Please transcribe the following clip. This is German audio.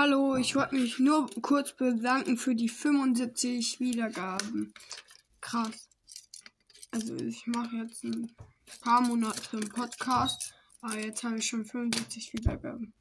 Hallo, ich wollte mich nur kurz bedanken für die 75 Wiedergaben. Krass. Also ich mache jetzt ein paar Monate einen Podcast, aber jetzt habe ich schon 75 Wiedergaben.